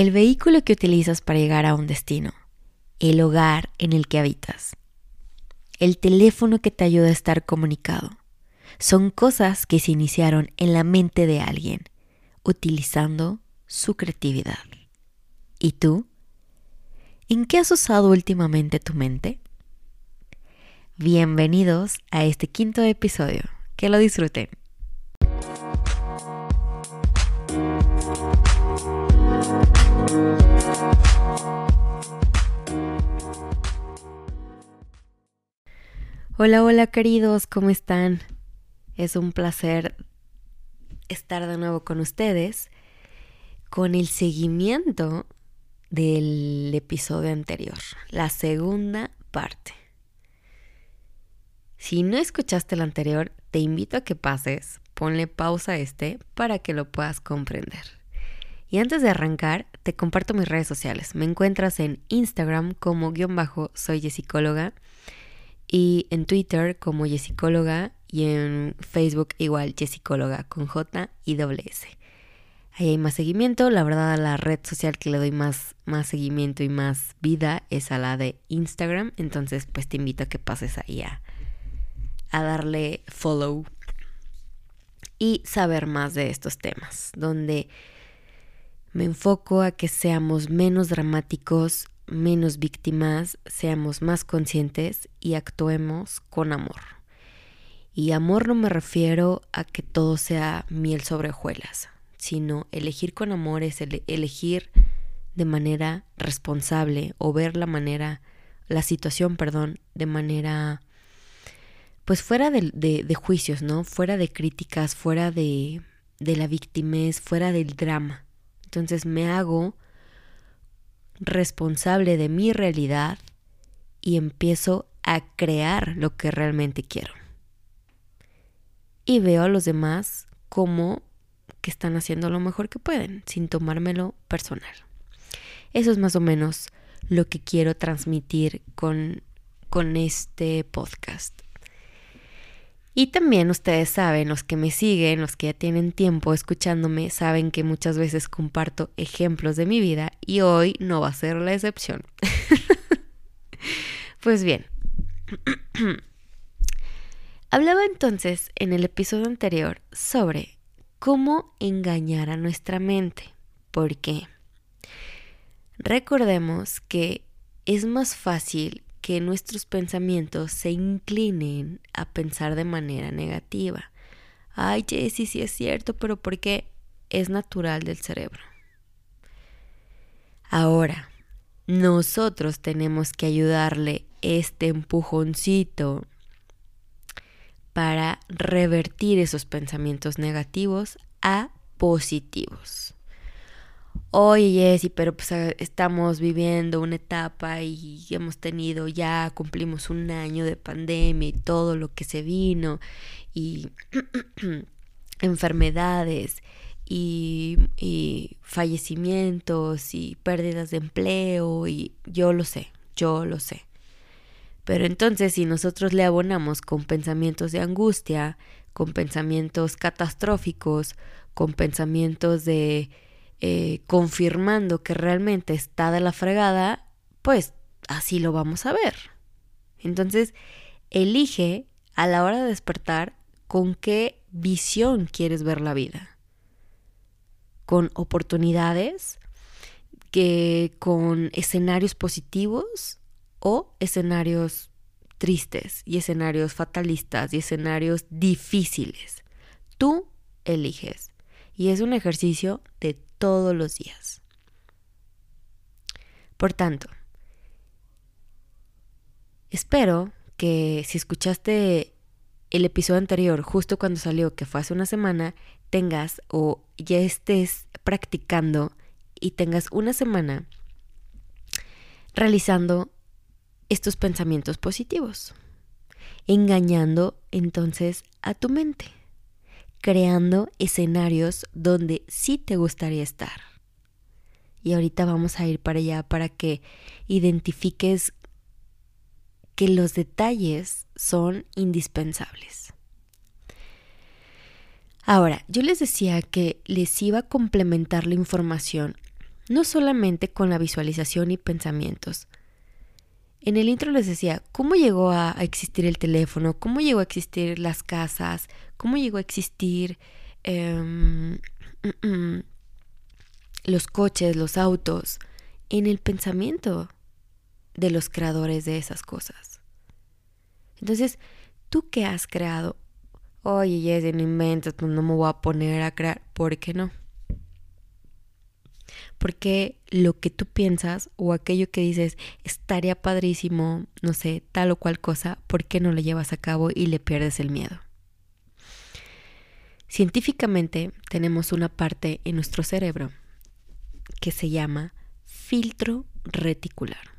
el vehículo que utilizas para llegar a un destino, el hogar en el que habitas, el teléfono que te ayuda a estar comunicado. Son cosas que se iniciaron en la mente de alguien, utilizando su creatividad. ¿Y tú? ¿En qué has usado últimamente tu mente? Bienvenidos a este quinto episodio. Que lo disfruten. Hola, hola queridos, ¿cómo están? Es un placer estar de nuevo con ustedes con el seguimiento del episodio anterior, la segunda parte. Si no escuchaste el anterior, te invito a que pases, ponle pausa a este para que lo puedas comprender. Y antes de arrancar, te comparto mis redes sociales. Me encuentras en Instagram como guion bajo soy psicóloga y en Twitter como Jessicóloga y en Facebook igual Jessicóloga con J y doble S. Ahí hay más seguimiento, la verdad la red social que le doy más, más seguimiento y más vida es a la de Instagram, entonces pues te invito a que pases ahí a darle follow y saber más de estos temas, donde me enfoco a que seamos menos dramáticos menos víctimas, seamos más conscientes y actuemos con amor. Y amor no me refiero a que todo sea miel sobre hojuelas, sino elegir con amor es elegir de manera responsable o ver la manera, la situación, perdón, de manera, pues fuera de, de juicios, ¿no? Fuera de críticas, fuera de, de la victimez, fuera del drama. Entonces me hago responsable de mi realidad y empiezo a crear lo que realmente quiero. Y veo a los demás como que están haciendo lo mejor que pueden, sin tomármelo personal. Eso es más o menos lo que quiero transmitir con, con este podcast. Y también ustedes saben, los que me siguen, los que ya tienen tiempo escuchándome, saben que muchas veces comparto ejemplos de mi vida y hoy no va a ser la excepción. pues bien, hablaba entonces en el episodio anterior sobre cómo engañar a nuestra mente. ¿Por qué? Recordemos que es más fácil que nuestros pensamientos se inclinen a pensar de manera negativa. Ay, Jessie, sí es cierto, pero porque es natural del cerebro. Ahora, nosotros tenemos que ayudarle este empujoncito para revertir esos pensamientos negativos a positivos oye Jessy, pero pues eh, estamos viviendo una etapa y hemos tenido ya, cumplimos un año de pandemia y todo lo que se vino y enfermedades y, y fallecimientos y pérdidas de empleo y yo lo sé, yo lo sé. Pero entonces si nosotros le abonamos con pensamientos de angustia, con pensamientos catastróficos, con pensamientos de eh, confirmando que realmente está de la fregada, pues así lo vamos a ver. Entonces, elige a la hora de despertar con qué visión quieres ver la vida. Con oportunidades, que con escenarios positivos o escenarios tristes y escenarios fatalistas y escenarios difíciles. Tú eliges. Y es un ejercicio de todos los días. Por tanto, espero que si escuchaste el episodio anterior, justo cuando salió, que fue hace una semana, tengas o ya estés practicando y tengas una semana realizando estos pensamientos positivos, engañando entonces a tu mente creando escenarios donde sí te gustaría estar. Y ahorita vamos a ir para allá para que identifiques que los detalles son indispensables. Ahora, yo les decía que les iba a complementar la información no solamente con la visualización y pensamientos. En el intro les decía, ¿cómo llegó a existir el teléfono? ¿Cómo llegó a existir las casas? ¿Cómo llegó a existir em, mm, mm, los coches, los autos? En el pensamiento de los creadores de esas cosas. Entonces, ¿tú qué has creado? Oye, Jessy, no inventes, pues no me voy a poner a crear. ¿Por qué no? Porque lo que tú piensas o aquello que dices estaría padrísimo, no sé, tal o cual cosa, ¿por qué no lo llevas a cabo y le pierdes el miedo? Científicamente tenemos una parte en nuestro cerebro que se llama filtro reticular,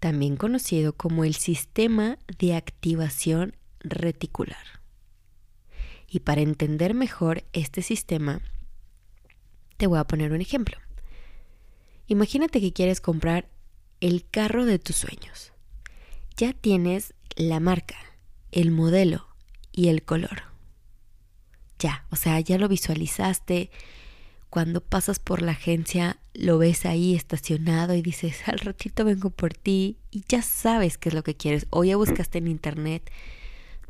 también conocido como el sistema de activación reticular. Y para entender mejor este sistema, te voy a poner un ejemplo. Imagínate que quieres comprar el carro de tus sueños. Ya tienes la marca, el modelo y el color. Ya, o sea, ya lo visualizaste. Cuando pasas por la agencia, lo ves ahí estacionado y dices, al ratito vengo por ti y ya sabes qué es lo que quieres. O ya buscaste en internet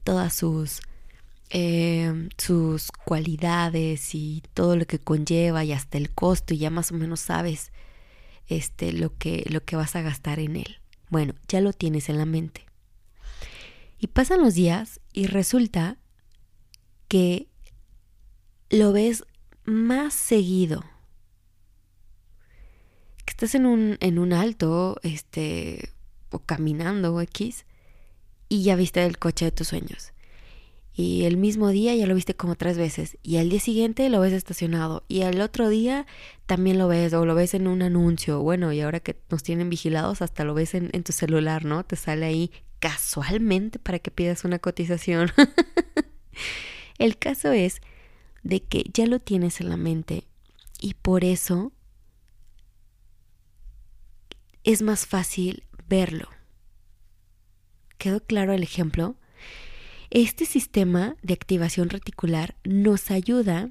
todas sus eh, sus cualidades y todo lo que conlleva y hasta el costo y ya más o menos sabes este, lo, que, lo que vas a gastar en él. Bueno, ya lo tienes en la mente. Y pasan los días y resulta que lo ves más seguido. Que estás en un, en un alto, este, o caminando o X, y ya viste el coche de tus sueños y el mismo día ya lo viste como tres veces y al día siguiente lo ves estacionado y al otro día también lo ves o lo ves en un anuncio, bueno, y ahora que nos tienen vigilados hasta lo ves en, tu celular, ¿no? Te sale ahí casualmente para que pidas una cotización. el caso es de que ya lo tienes en la mente y por eso es más fácil verlo. ¿Quedó claro el ejemplo? Este sistema de activación reticular nos ayuda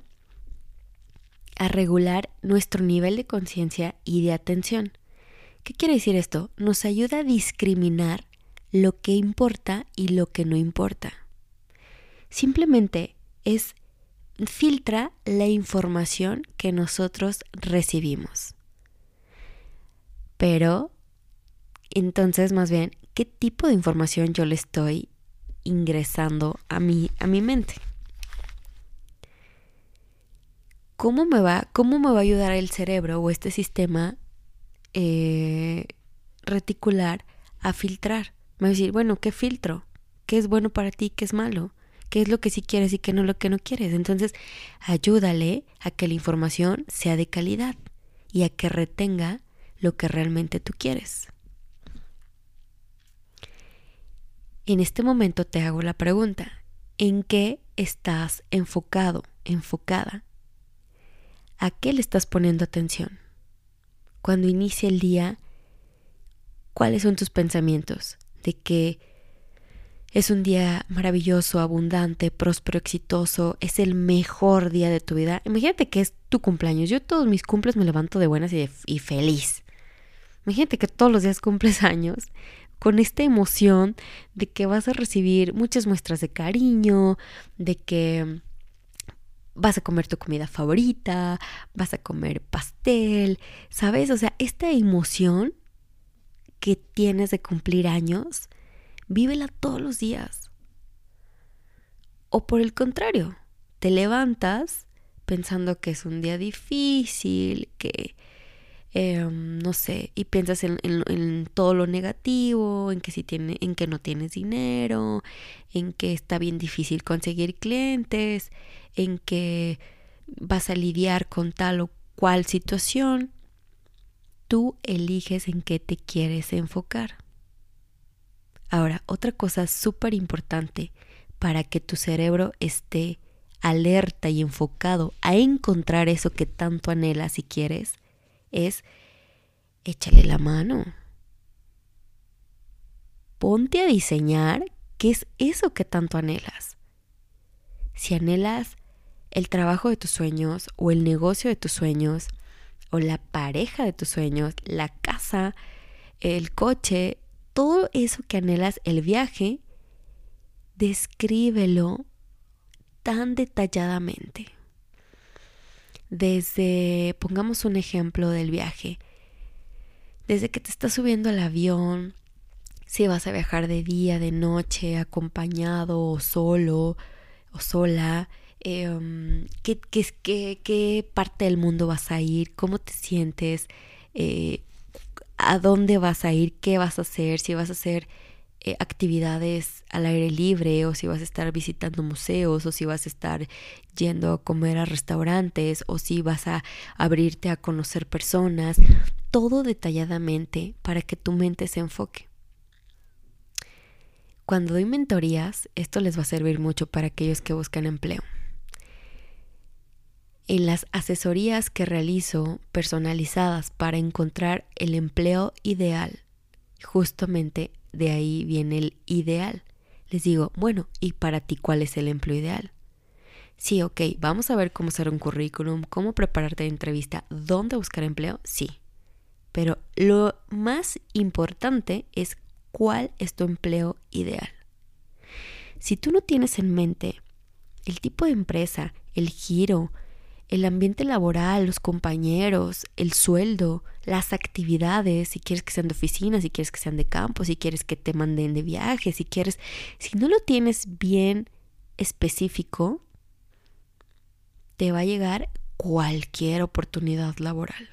a regular nuestro nivel de conciencia y de atención. ¿Qué quiere decir esto? Nos ayuda a discriminar lo que importa y lo que no importa. Simplemente es filtra la información que nosotros recibimos. Pero, entonces, más bien, ¿qué tipo de información yo le estoy ingresando a mi, a mi mente. ¿Cómo me, va, ¿Cómo me va a ayudar el cerebro o este sistema eh, reticular a filtrar? Me va a decir, bueno, ¿qué filtro? ¿Qué es bueno para ti? ¿Qué es malo? ¿Qué es lo que sí quieres y qué no lo que no quieres? Entonces, ayúdale a que la información sea de calidad y a que retenga lo que realmente tú quieres. En este momento te hago la pregunta, ¿en qué estás enfocado, enfocada? ¿A qué le estás poniendo atención? Cuando inicia el día, ¿cuáles son tus pensamientos? De que es un día maravilloso, abundante, próspero, exitoso, es el mejor día de tu vida. Imagínate que es tu cumpleaños. Yo todos mis cumples me levanto de buenas y, y feliz. Imagínate que todos los días cumples años con esta emoción de que vas a recibir muchas muestras de cariño, de que vas a comer tu comida favorita, vas a comer pastel, ¿sabes? O sea, esta emoción que tienes de cumplir años, vívela todos los días. O por el contrario, te levantas pensando que es un día difícil, que Em, no sé, y piensas en, todo lo negativo, en que, si tiene, en que no tienes dinero, en que está bien difícil conseguir clientes, en que vas a lidiar con tal o cual situación, tú eliges en qué te quieres enfocar. Ahora, otra cosa súper importante para que tu cerebro esté alerta y enfocado a encontrar eso que tanto anhelas y quieres, es échale la mano. Ponte a diseñar qué es eso que tanto anhelas. Si anhelas el trabajo de tus sueños o el negocio de tus sueños, o la pareja de tus sueños, la casa, el coche, todo eso que anhelas, el viaje, descríbelo tan detalladamente. Desde, pongamos un ejemplo del viaje, desde que te estás subiendo al avión, si vas a viajar de día, de noche, acompañado o solo o sola, eh, ¿qué, qué, qué, parte del mundo vas a ir, cómo te sientes, eh, a dónde vas a ir, qué vas a hacer, si vas a hacer eh, actividades al aire libre o si vas a estar visitando museos o si vas a estar yendo a comer a restaurantes o si vas a abrirte a conocer personas, todo detalladamente para que tu mente se enfoque. Cuando doy mentorías, esto les va a servir mucho para aquellos que buscan empleo. En las asesorías que realizo personalizadas para encontrar el empleo ideal, justamente de ahí viene el ideal. Les digo, bueno, ¿y para ti cuál es el empleo ideal? Sí, ok, vamos a ver cómo hacer un currículum, cómo prepararte de entrevista, dónde buscar empleo, sí. Pero lo más importante es cuál es tu empleo ideal. Si tú no tienes en mente el tipo de empresa, el giro, el ambiente laboral, los compañeros, el sueldo, las actividades, si quieres que sean de oficina, si quieres que sean de campo, si quieres que te manden de viaje, si quieres, si no lo tienes bien específico, te va a llegar cualquier oportunidad laboral.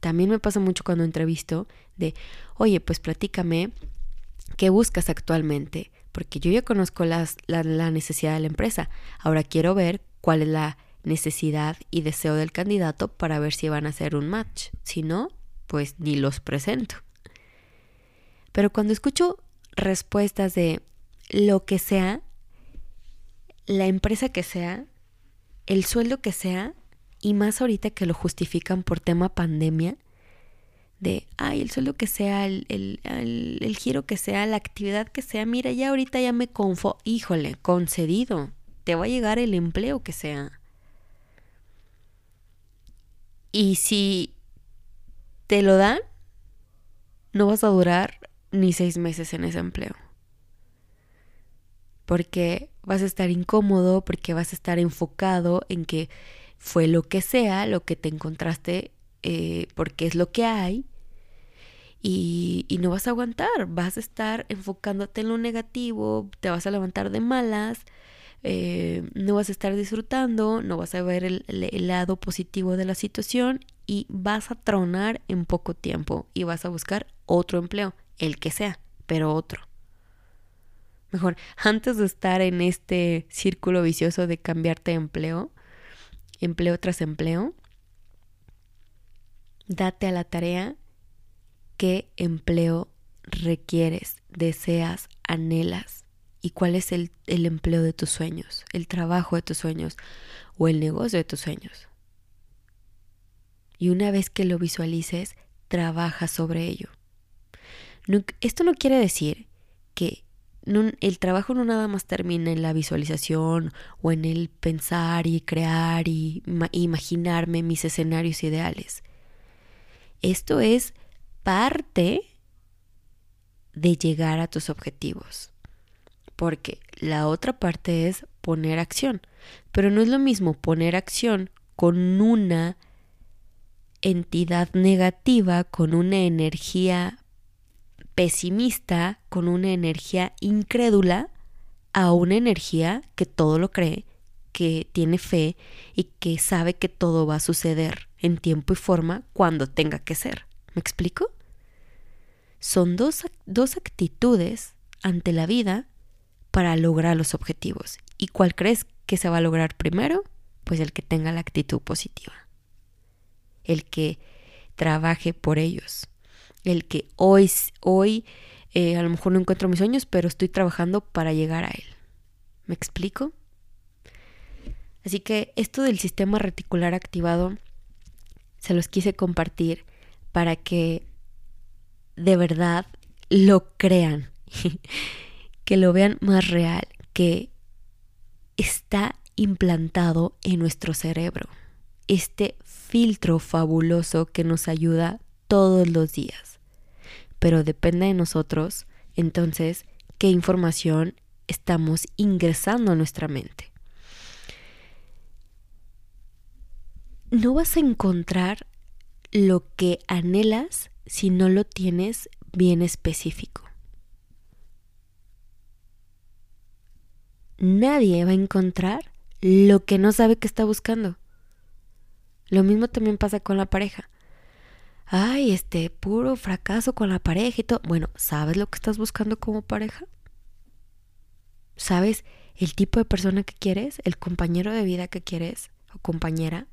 También me pasa mucho cuando entrevisto de, oye, pues platícame, ¿qué buscas actualmente? Porque yo ya conozco las, la, la necesidad de la empresa. Ahora quiero ver cuál es la necesidad y deseo del candidato para ver si van a hacer un match. Si no, pues ni los presento. Pero cuando escucho respuestas de lo que sea, la empresa que sea, el sueldo que sea, y más ahorita que lo justifican por tema pandemia, de, ay, el sueldo que sea, el, el, giro que sea, la actividad que sea, mira, ya ahorita ya me confo, híjole, concedido, te va a llegar el empleo que sea. Y si te lo dan, no vas a durar ni seis meses en ese empleo. Porque vas a estar incómodo, porque vas a estar enfocado en que fue lo que sea, lo que te encontraste, eh, porque es lo que hay, y, no vas a aguantar, vas a estar enfocándote en lo negativo, te vas a levantar de malas, eh, no vas a estar disfrutando, no vas a ver el, lado positivo de la situación y vas a tronar en poco tiempo y vas a buscar otro empleo, el que sea, pero otro. Mejor, antes de estar en este círculo vicioso de cambiarte de empleo, empleo tras empleo, date a la tarea qué empleo requieres, deseas, anhelas y cuál es el, el, empleo de tus sueños, el trabajo de tus sueños o el negocio de tus sueños. Y una vez que lo visualices, trabaja sobre ello. esto no quiere decir que el trabajo no nada más termina en la visualización o en el pensar y crear y imaginarme mis escenarios ideales. Esto es parte de llegar a tus objetivos. Porque la otra parte es poner acción. Pero no es lo mismo poner acción con una entidad negativa, con una energía pesimista con una energía incrédula a una energía que todo lo cree, que tiene fe y que sabe que todo va a suceder en tiempo y forma cuando tenga que ser. ¿Me explico? Son dos, dos actitudes ante la vida para lograr los objetivos. ¿Y cuál crees que se va a lograr primero? Pues el que tenga la actitud positiva. El que trabaje por ellos el que hoy, hoy eh, a lo mejor no encuentro mis sueños, pero estoy trabajando para llegar a él. ¿Me explico? Así que esto del sistema reticular activado se los quise compartir para que de verdad lo crean, que lo vean más real, que está implantado en nuestro cerebro. este filtro fabuloso que nos ayuda todos los días. Pero depende de nosotros, entonces, qué información estamos ingresando a nuestra mente. No vas a encontrar lo que anhelas si no lo tienes bien específico. Nadie va a encontrar lo que no sabe que está buscando. Lo mismo también pasa con la pareja. Ay, este puro fracaso con la pareja y todo. Bueno, ¿sabes lo que estás buscando como pareja? ¿Sabes el tipo de persona que quieres? ¿El compañero de vida que quieres? ¿O compañera?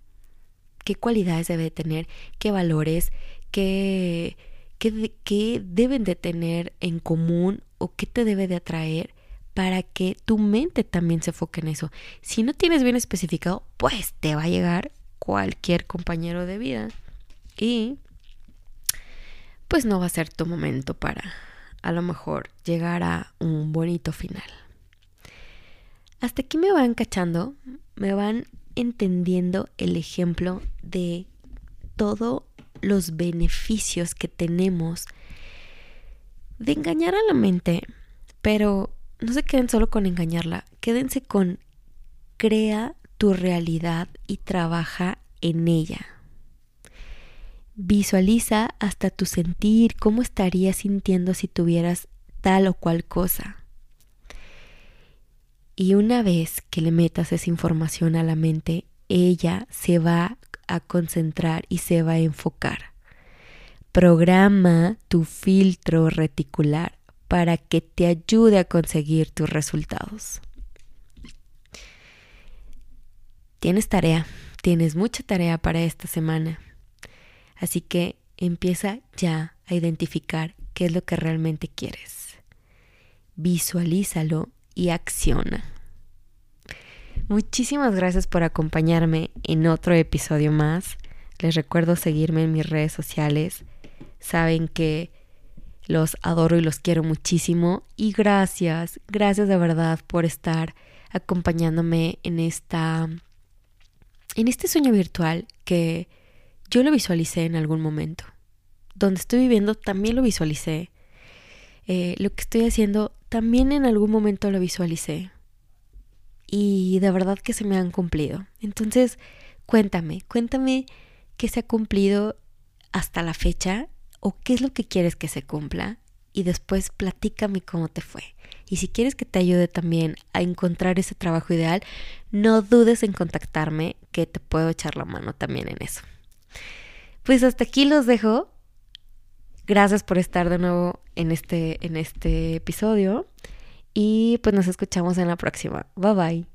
¿Qué cualidades debe tener? ¿Qué valores? ¿Qué, qué, qué deben de tener en común? ¿O qué te debe de atraer? Para que tu mente también se enfoque en eso. Si no tienes bien especificado, pues te va a llegar cualquier compañero de vida y pues no va a ser tu momento para a lo mejor llegar a un bonito final. Hasta aquí me van cachando, me van entendiendo el ejemplo de todos los beneficios que tenemos de engañar a la mente, pero no se queden solo con engañarla, quédense con crea tu realidad y trabaja en ella. Visualiza hasta tu sentir cómo estarías sintiendo si tuvieras tal o cual cosa. Y una vez que le metas esa información a la mente, ella se va a concentrar y se va a enfocar. Programa tu filtro reticular para que te ayude a conseguir tus resultados. Tienes tarea, tienes mucha tarea para esta semana. Así que empieza ya a identificar qué es lo que realmente quieres. Visualízalo y acciona. Muchísimas gracias por acompañarme en otro episodio más. Les recuerdo seguirme en mis redes sociales. Saben que los adoro y los quiero muchísimo. Y gracias, gracias de verdad por estar acompañándome en esta. en este sueño virtual que yo lo visualicé en algún momento. Donde estoy viviendo también lo visualicé. Eh, lo que estoy haciendo también en algún momento lo visualicé y de verdad que se me han cumplido. Entonces, cuéntame, cuéntame qué se ha cumplido hasta la fecha o qué es lo que quieres que se cumpla y después platícame cómo te fue. Y si quieres que te ayude también a encontrar ese trabajo ideal, no dudes en contactarme que te puedo echar la mano también en eso. Pues hasta aquí los dejo. Gracias por estar de nuevo en este, en este episodio. Y pues nos escuchamos en la próxima. Bye bye.